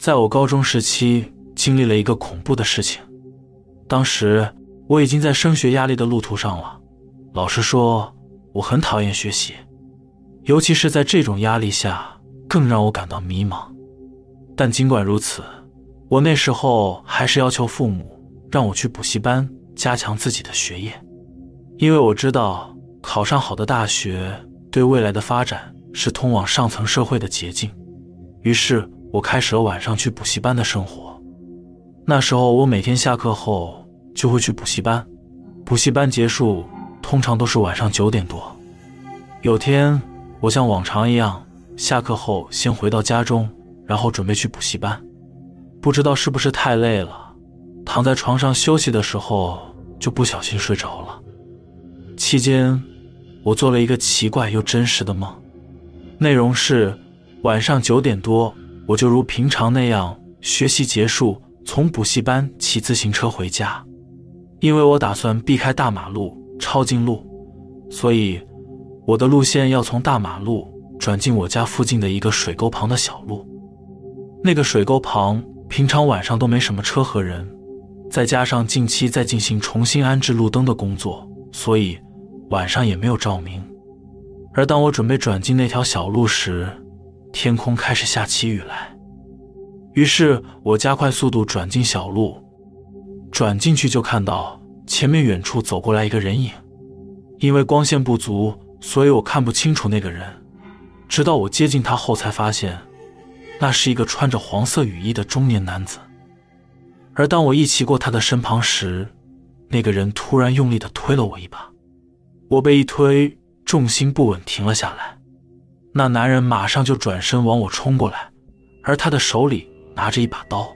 在我高中时期经历了一个恐怖的事情。当时我已经在升学压力的路途上了。老实说，我很讨厌学习，尤其是在这种压力下，更让我感到迷茫。但尽管如此，我那时候还是要求父母让我去补习班加强自己的学业，因为我知道考上好的大学对未来的发展是通往上层社会的捷径。于是，我开始了晚上去补习班的生活。那时候，我每天下课后就会去补习班，补习班结束通常都是晚上九点多。有天，我像往常一样下课后先回到家中，然后准备去补习班。不知道是不是太累了，躺在床上休息的时候就不小心睡着了。期间，我做了一个奇怪又真实的梦，内容是晚上九点多，我就如平常那样学习结束，从补习班骑自行车回家。因为我打算避开大马路，抄近路，所以我的路线要从大马路转进我家附近的一个水沟旁的小路。那个水沟旁。平常晚上都没什么车和人，再加上近期在进行重新安置路灯的工作，所以晚上也没有照明。而当我准备转进那条小路时，天空开始下起雨来。于是我加快速度转进小路，转进去就看到前面远处走过来一个人影。因为光线不足，所以我看不清楚那个人。直到我接近他后，才发现。那是一个穿着黄色雨衣的中年男子，而当我一骑过他的身旁时，那个人突然用力的推了我一把，我被一推，重心不稳，停了下来。那男人马上就转身往我冲过来，而他的手里拿着一把刀。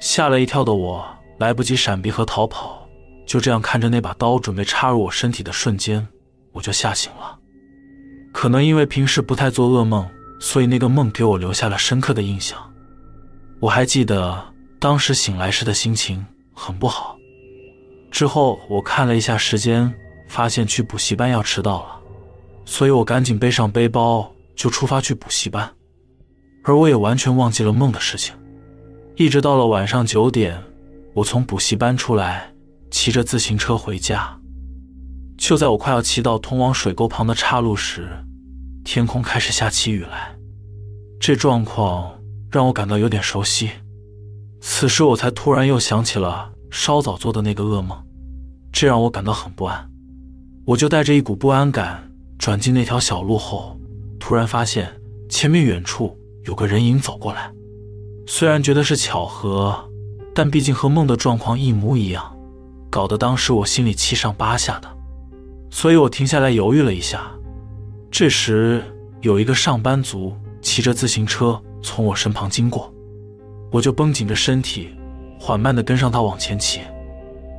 吓了一跳的我来不及闪避和逃跑，就这样看着那把刀准备插入我身体的瞬间，我就吓醒了。可能因为平时不太做噩梦。所以那个梦给我留下了深刻的印象。我还记得当时醒来时的心情很不好。之后我看了一下时间，发现去补习班要迟到了，所以我赶紧背上背包就出发去补习班。而我也完全忘记了梦的事情。一直到了晚上九点，我从补习班出来，骑着自行车回家。就在我快要骑到通往水沟旁的岔路时，天空开始下起雨来，这状况让我感到有点熟悉。此时我才突然又想起了稍早做的那个噩梦，这让我感到很不安。我就带着一股不安感转进那条小路后，突然发现前面远处有个人影走过来。虽然觉得是巧合，但毕竟和梦的状况一模一样，搞得当时我心里七上八下的。所以我停下来犹豫了一下。这时，有一个上班族骑着自行车从我身旁经过，我就绷紧着身体，缓慢地跟上他往前骑。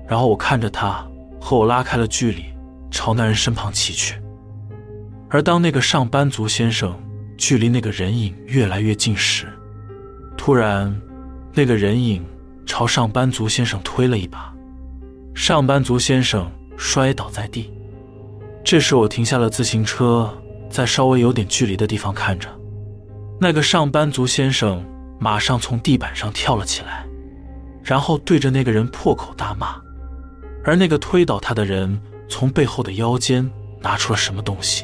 然后我看着他和我拉开了距离，朝那人身旁骑去。而当那个上班族先生距离那个人影越来越近时，突然，那个人影朝上班族先生推了一把，上班族先生摔倒在地。这时，我停下了自行车。在稍微有点距离的地方看着，那个上班族先生马上从地板上跳了起来，然后对着那个人破口大骂。而那个推倒他的人从背后的腰间拿出了什么东西。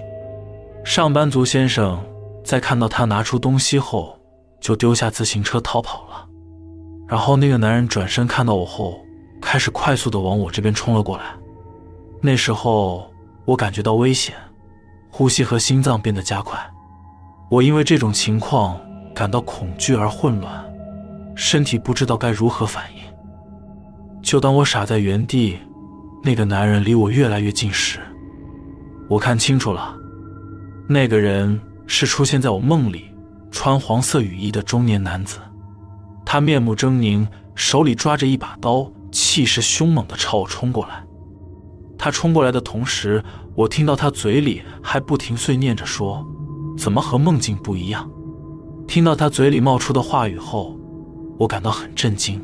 上班族先生在看到他拿出东西后，就丢下自行车逃跑了。然后那个男人转身看到我后，开始快速的往我这边冲了过来。那时候我感觉到危险。呼吸和心脏变得加快，我因为这种情况感到恐惧而混乱，身体不知道该如何反应。就当我傻在原地，那个男人离我越来越近时，我看清楚了，那个人是出现在我梦里穿黄色雨衣的中年男子，他面目狰狞，手里抓着一把刀，气势凶猛地朝我冲过来。他冲过来的同时，我听到他嘴里还不停碎念着说：“怎么和梦境不一样？”听到他嘴里冒出的话语后，我感到很震惊。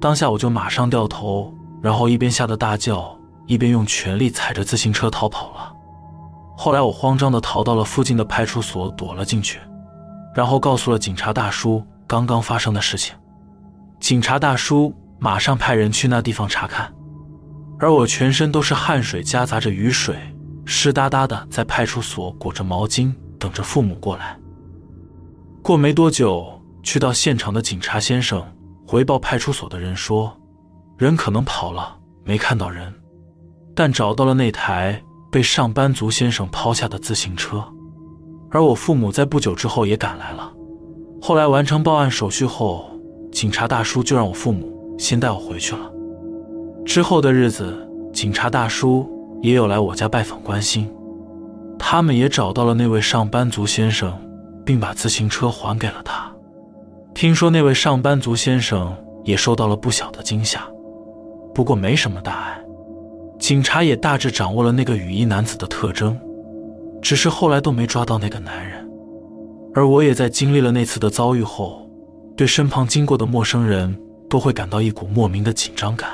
当下我就马上掉头，然后一边吓得大叫，一边用全力踩着自行车逃跑了。后来我慌张地逃到了附近的派出所，躲了进去，然后告诉了警察大叔刚刚发生的事情。警察大叔马上派人去那地方查看，而我全身都是汗水，夹杂着雨水，湿哒哒的，在派出所裹着毛巾，等着父母过来。过没多久，去到现场的警察先生回报派出所的人说，人可能跑了，没看到人，但找到了那台被上班族先生抛下的自行车。而我父母在不久之后也赶来了。后来完成报案手续后，警察大叔就让我父母先带我回去了。之后的日子，警察大叔也有来我家拜访关心，他们也找到了那位上班族先生，并把自行车还给了他。听说那位上班族先生也受到了不小的惊吓，不过没什么大碍。警察也大致掌握了那个雨衣男子的特征。只是后来都没抓到那个男人，而我也在经历了那次的遭遇后，对身旁经过的陌生人都会感到一股莫名的紧张感。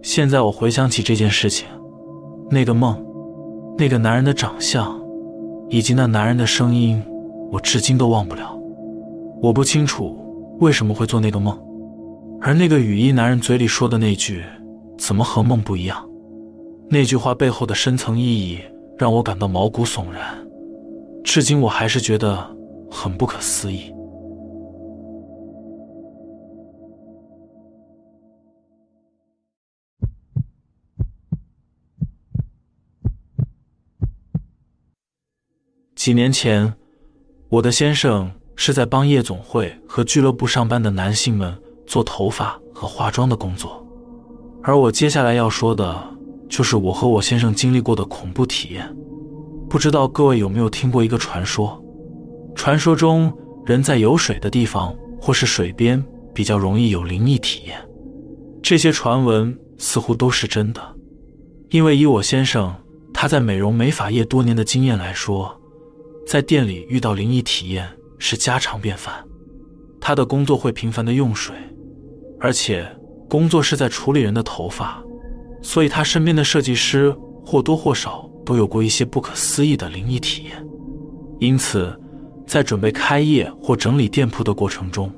现在我回想起这件事情，那个梦，那个男人的长相，以及那男人的声音，我至今都忘不了。我不清楚为什么会做那个梦，而那个雨衣男人嘴里说的那句“怎么和梦不一样”，那句话背后的深层意义。让我感到毛骨悚然，至今我还是觉得很不可思议。几年前，我的先生是在帮夜总会和俱乐部上班的男性们做头发和化妆的工作，而我接下来要说的。就是我和我先生经历过的恐怖体验，不知道各位有没有听过一个传说？传说中，人在有水的地方或是水边比较容易有灵异体验。这些传闻似乎都是真的，因为以我先生他在美容美发业多年的经验来说，在店里遇到灵异体验是家常便饭。他的工作会频繁的用水，而且工作是在处理人的头发。所以，他身边的设计师或多或少都有过一些不可思议的灵异体验。因此，在准备开业或整理店铺的过程中，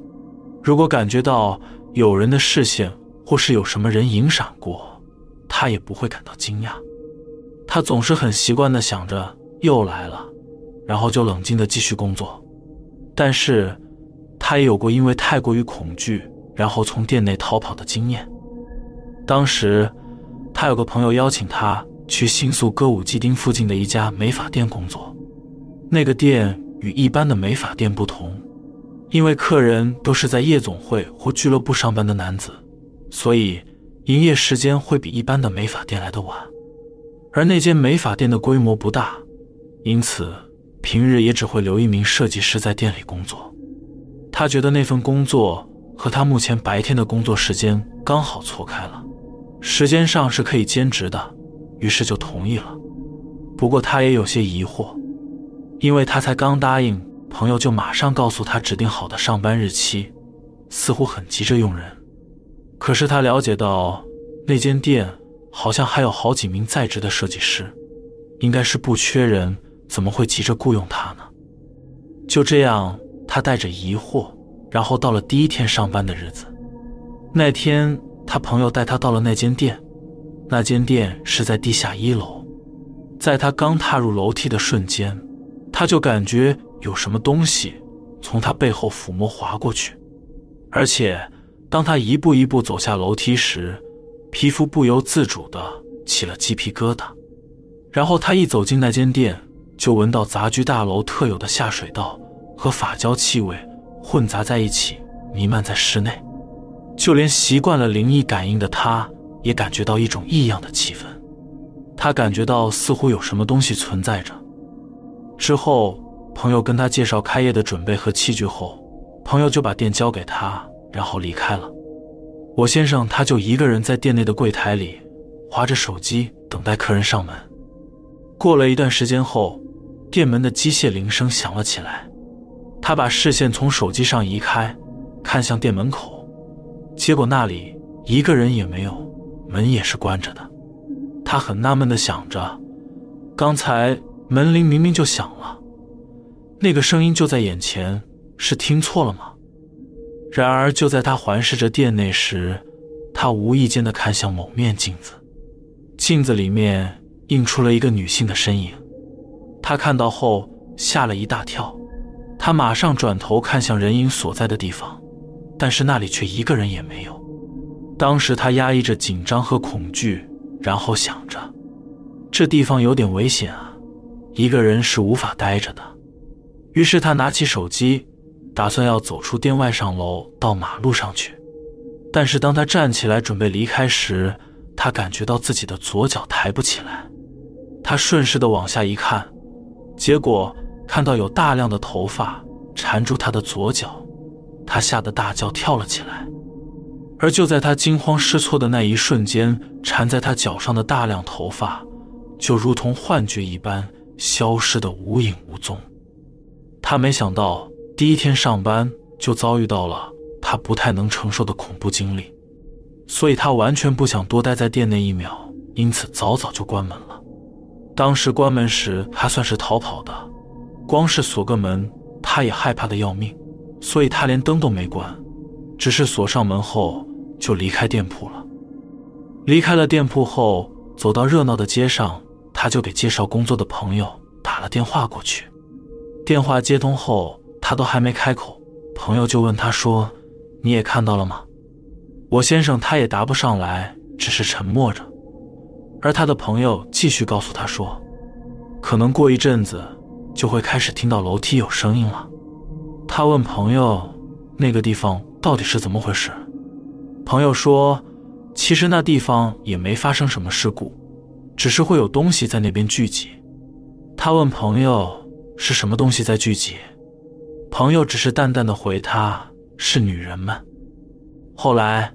如果感觉到有人的视线或是有什么人影闪过，他也不会感到惊讶。他总是很习惯地想着又来了，然后就冷静地继续工作。但是，他也有过因为太过于恐惧，然后从店内逃跑的经验。当时。他有个朋友邀请他去新宿歌舞伎町附近的一家美发店工作。那个店与一般的美发店不同，因为客人都是在夜总会或俱乐部上班的男子，所以营业时间会比一般的美发店来得晚。而那间美发店的规模不大，因此平日也只会留一名设计师在店里工作。他觉得那份工作和他目前白天的工作时间刚好错开了。时间上是可以兼职的，于是就同意了。不过他也有些疑惑，因为他才刚答应，朋友就马上告诉他指定好的上班日期，似乎很急着用人。可是他了解到那间店好像还有好几名在职的设计师，应该是不缺人，怎么会急着雇佣他呢？就这样，他带着疑惑，然后到了第一天上班的日子，那天。他朋友带他到了那间店，那间店是在地下一楼。在他刚踏入楼梯的瞬间，他就感觉有什么东西从他背后抚摸划过去，而且当他一步一步走下楼梯时，皮肤不由自主的起了鸡皮疙瘩。然后他一走进那间店，就闻到杂居大楼特有的下水道和发胶气味混杂在一起，弥漫在室内。就连习惯了灵异感应的他，也感觉到一种异样的气氛。他感觉到似乎有什么东西存在着。之后，朋友跟他介绍开业的准备和器具后，朋友就把店交给他，然后离开了。我先生他就一个人在店内的柜台里，划着手机等待客人上门。过了一段时间后，店门的机械铃声响了起来。他把视线从手机上移开，看向店门口。结果那里一个人也没有，门也是关着的。他很纳闷地想着，刚才门铃明明就响了，那个声音就在眼前，是听错了吗？然而就在他环视着店内时，他无意间的看向某面镜子，镜子里面映出了一个女性的身影。他看到后吓了一大跳，他马上转头看向人影所在的地方，但是那里却一个人也没有。当时他压抑着紧张和恐惧，然后想着，这地方有点危险啊，一个人是无法待着的。于是他拿起手机，打算要走出店外上楼到马路上去。但是当他站起来准备离开时，他感觉到自己的左脚抬不起来。他顺势的往下一看。结果看到有大量的头发缠住他的左脚，他吓得大叫，跳了起来。而就在他惊慌失措的那一瞬间，缠在他脚上的大量头发就如同幻觉一般消失的无影无踪。他没想到第一天上班就遭遇到了他不太能承受的恐怖经历，所以他完全不想多待在店内一秒，因此早早就关门了。当时关门时还算是逃跑的，光是锁个门，他也害怕的要命，所以他连灯都没关，只是锁上门后就离开店铺了。离开了店铺后，走到热闹的街上，他就给介绍工作的朋友打了电话过去。电话接通后，他都还没开口，朋友就问他说：“你也看到了吗？”我先生他也答不上来，只是沉默着。而他的朋友继续告诉他说：“可能过一阵子就会开始听到楼梯有声音了。”他问朋友：“那个地方到底是怎么回事？”朋友说：“其实那地方也没发生什么事故，只是会有东西在那边聚集。”他问朋友：“是什么东西在聚集？”朋友只是淡淡的回他：“是女人们。”后来，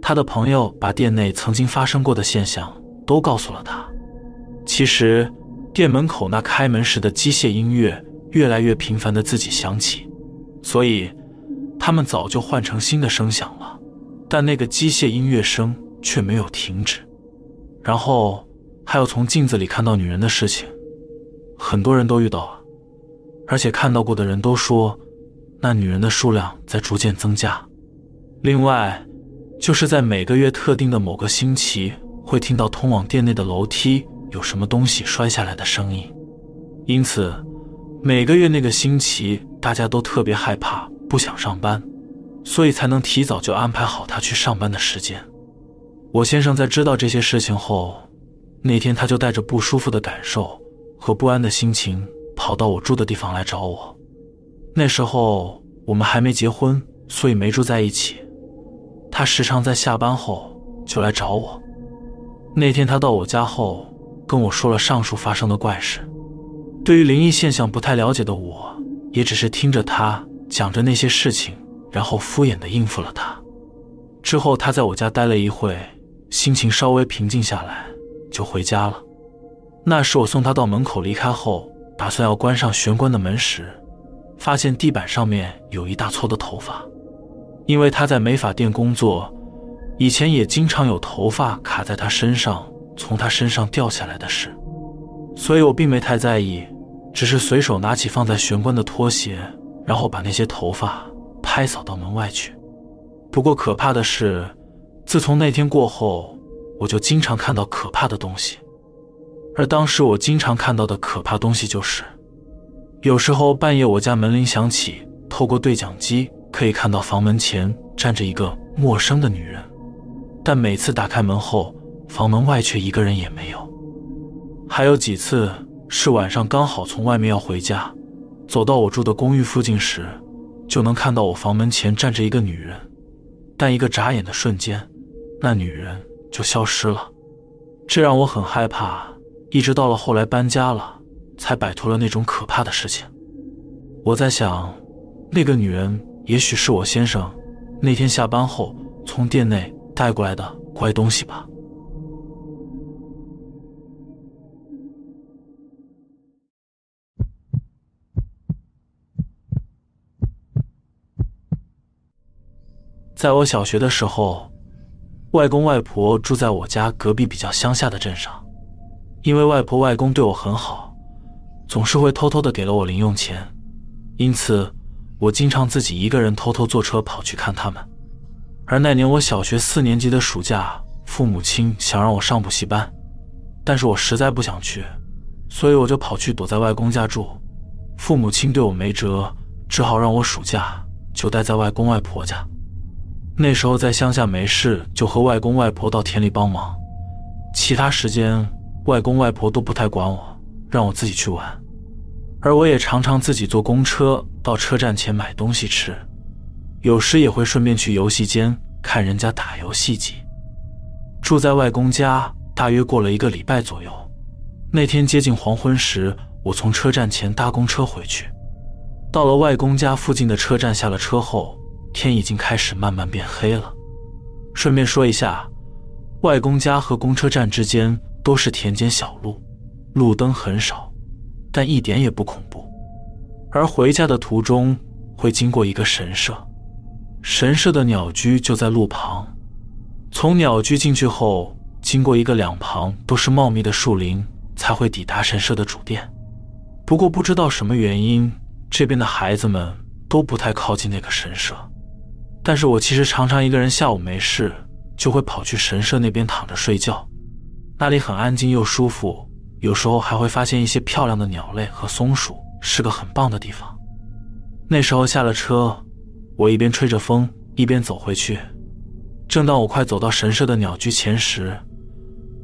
他的朋友把店内曾经发生过的现象。都告诉了他。其实，店门口那开门时的机械音乐越来越频繁的自己响起，所以他们早就换成新的声响了。但那个机械音乐声却没有停止。然后还有从镜子里看到女人的事情，很多人都遇到了，而且看到过的人都说，那女人的数量在逐渐增加。另外，就是在每个月特定的某个星期。会听到通往店内的楼梯有什么东西摔下来的声音，因此每个月那个星期大家都特别害怕，不想上班，所以才能提早就安排好他去上班的时间。我先生在知道这些事情后，那天他就带着不舒服的感受和不安的心情跑到我住的地方来找我。那时候我们还没结婚，所以没住在一起。他时常在下班后就来找我。那天他到我家后，跟我说了上述发生的怪事。对于灵异现象不太了解的我，也只是听着他讲着那些事情，然后敷衍的应付了他。之后他在我家待了一会，心情稍微平静下来，就回家了。那时我送他到门口离开后，打算要关上玄关的门时，发现地板上面有一大撮的头发，因为他在美发店工作。以前也经常有头发卡在他身上，从他身上掉下来的事，所以我并没太在意，只是随手拿起放在玄关的拖鞋，然后把那些头发拍扫到门外去。不过可怕的是，自从那天过后，我就经常看到可怕的东西，而当时我经常看到的可怕东西就是，有时候半夜我家门铃响起，透过对讲机可以看到房门前站着一个陌生的女人。但每次打开门后，房门外却一个人也没有。还有几次是晚上刚好从外面要回家，走到我住的公寓附近时，就能看到我房门前站着一个女人，但一个眨眼的瞬间，那女人就消失了。这让我很害怕，一直到了后来搬家了，才摆脱了那种可怕的事情。我在想，那个女人也许是我先生那天下班后从店内。带过来的怪东西吧。在我小学的时候，外公外婆住在我家隔壁比较乡下的镇上。因为外婆外公对我很好，总是会偷偷的给了我零用钱，因此我经常自己一个人偷偷坐车跑去看他们。而那年我小学四年级的暑假，父母亲想让我上补习班，但是我实在不想去，所以我就跑去躲在外公家住。父母亲对我没辙，只好让我暑假就待在外公外婆家。那时候在乡下没事，就和外公外婆到田里帮忙，其他时间外公外婆都不太管我，让我自己去玩。而我也常常自己坐公车到车站前买东西吃。有时也会顺便去游戏间看人家打游戏机。住在外公家，大约过了一个礼拜左右。那天接近黄昏时，我从车站前搭公车回去。到了外公家附近的车站，下了车后，天已经开始慢慢变黑了。顺便说一下，外公家和公车站之间都是田间小路，路灯很少，但一点也不恐怖。而回家的途中会经过一个神社。神社的鸟居就在路旁，从鸟居进去后，经过一个两旁都是茂密的树林，才会抵达神社的主殿。不过不知道什么原因，这边的孩子们都不太靠近那个神社。但是我其实常常一个人下午没事，就会跑去神社那边躺着睡觉，那里很安静又舒服，有时候还会发现一些漂亮的鸟类和松鼠，是个很棒的地方。那时候下了车。我一边吹着风，一边走回去。正当我快走到神社的鸟居前时，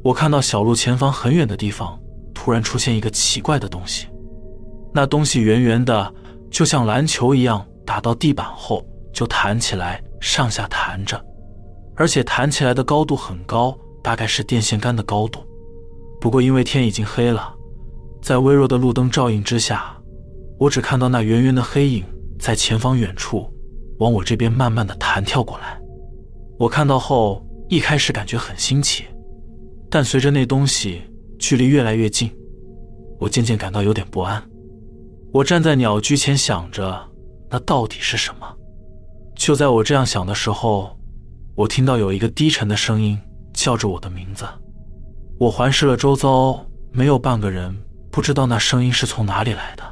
我看到小路前方很远的地方突然出现一个奇怪的东西。那东西圆圆的，就像篮球一样，打到地板后就弹起来，上下弹着，而且弹起来的高度很高，大概是电线杆的高度。不过因为天已经黑了，在微弱的路灯照映之下，我只看到那圆圆的黑影在前方远处。往我这边慢慢的弹跳过来，我看到后一开始感觉很新奇，但随着那东西距离越来越近，我渐渐感到有点不安。我站在鸟居前想着，那到底是什么？就在我这样想的时候，我听到有一个低沉的声音叫着我的名字。我环视了周遭，没有半个人，不知道那声音是从哪里来的。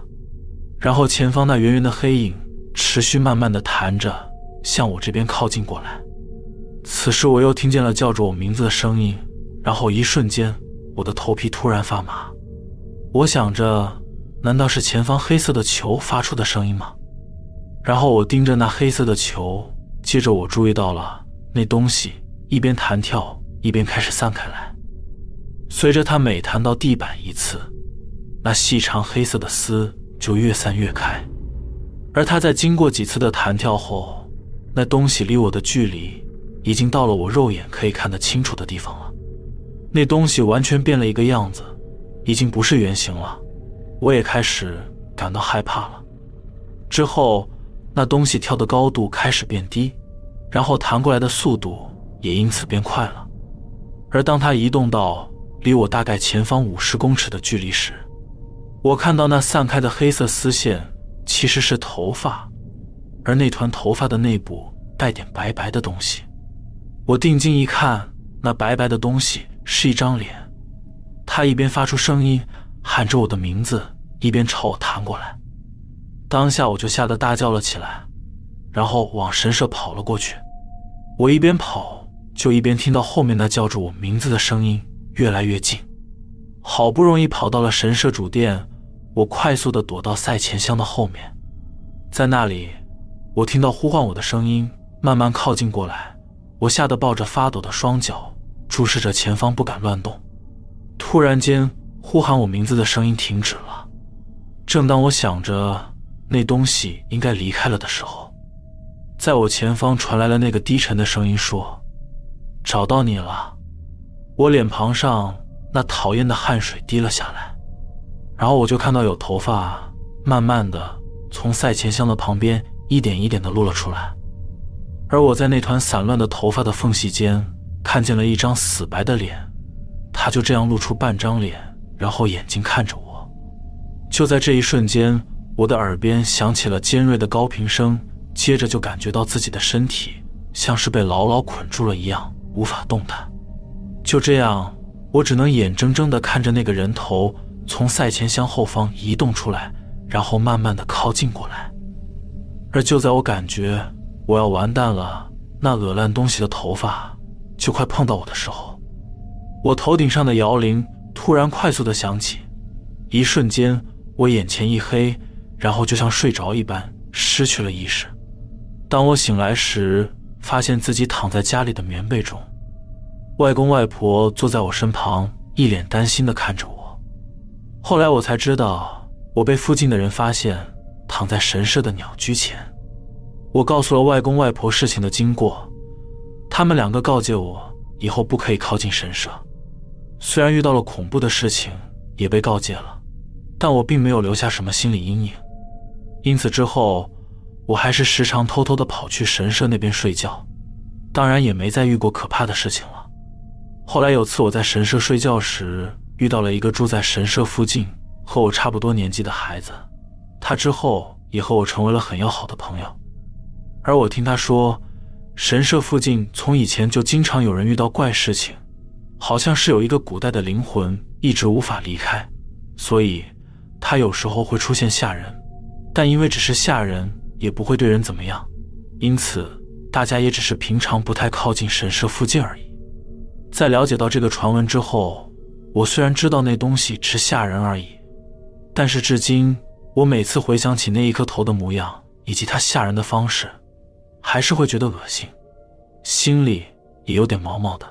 然后前方那圆圆的黑影。持续慢慢的弹着，向我这边靠近过来。此时我又听见了叫着我名字的声音，然后一瞬间，我的头皮突然发麻。我想着，难道是前方黑色的球发出的声音吗？然后我盯着那黑色的球，接着我注意到了那东西一边弹跳，一边开始散开来。随着它每弹到地板一次，那细长黑色的丝就越散越开。而他在经过几次的弹跳后，那东西离我的距离已经到了我肉眼可以看得清楚的地方了。那东西完全变了一个样子，已经不是原形了。我也开始感到害怕了。之后，那东西跳的高度开始变低，然后弹过来的速度也因此变快了。而当它移动到离我大概前方五十公尺的距离时，我看到那散开的黑色丝线。其实是头发，而那团头发的内部带点白白的东西。我定睛一看，那白白的东西是一张脸。他一边发出声音喊着我的名字，一边朝我弹过来。当下我就吓得大叫了起来，然后往神社跑了过去。我一边跑，就一边听到后面那叫着我名字的声音越来越近。好不容易跑到了神社主殿。我快速地躲到赛前箱的后面，在那里，我听到呼唤我的声音慢慢靠近过来。我吓得抱着发抖的双脚，注视着前方，不敢乱动。突然间，呼喊我名字的声音停止了。正当我想着那东西应该离开了的时候，在我前方传来了那个低沉的声音说：“找到你了。”我脸庞上那讨厌的汗水滴了下来。然后我就看到有头发慢慢的从赛前箱的旁边一点一点的露了出来，而我在那团散乱的头发的缝隙间看见了一张死白的脸，他就这样露出半张脸，然后眼睛看着我。就在这一瞬间，我的耳边响起了尖锐的高频声，接着就感觉到自己的身体像是被牢牢捆住了一样，无法动弹。就这样，我只能眼睁睁地看着那个人头。从赛前箱后方移动出来，然后慢慢的靠近过来。而就在我感觉我要完蛋了，那恶烂东西的头发就快碰到我的时候，我头顶上的摇铃突然快速的响起，一瞬间我眼前一黑，然后就像睡着一般失去了意识。当我醒来时，发现自己躺在家里的棉被中，外公外婆坐在我身旁，一脸担心的看着我。后来我才知道，我被附近的人发现躺在神社的鸟居前。我告诉了外公外婆事情的经过，他们两个告诫我以后不可以靠近神社。虽然遇到了恐怖的事情，也被告诫了，但我并没有留下什么心理阴影。因此之后。我还是时常偷偷的跑去神社那边睡觉，当然也没再遇过可怕的事情了。后来有次我在神社睡觉时，遇到了一个住在神社附近和我差不多年纪的孩子，他之后也和我成为了很要好的朋友。而我听他说，神社附近从以前就经常有人遇到怪事情，好像是有一个古代的灵魂一直无法离开，所以他有时候会出现吓人，但因为只是吓人。也不会对人怎么样，因此大家也只是平常不太靠近神社附近而已。在了解到这个传闻之后，我虽然知道那东西只吓人而已，但是至今我每次回想起那一颗头的模样以及它吓人的方式，还是会觉得恶心，心里也有点毛毛的。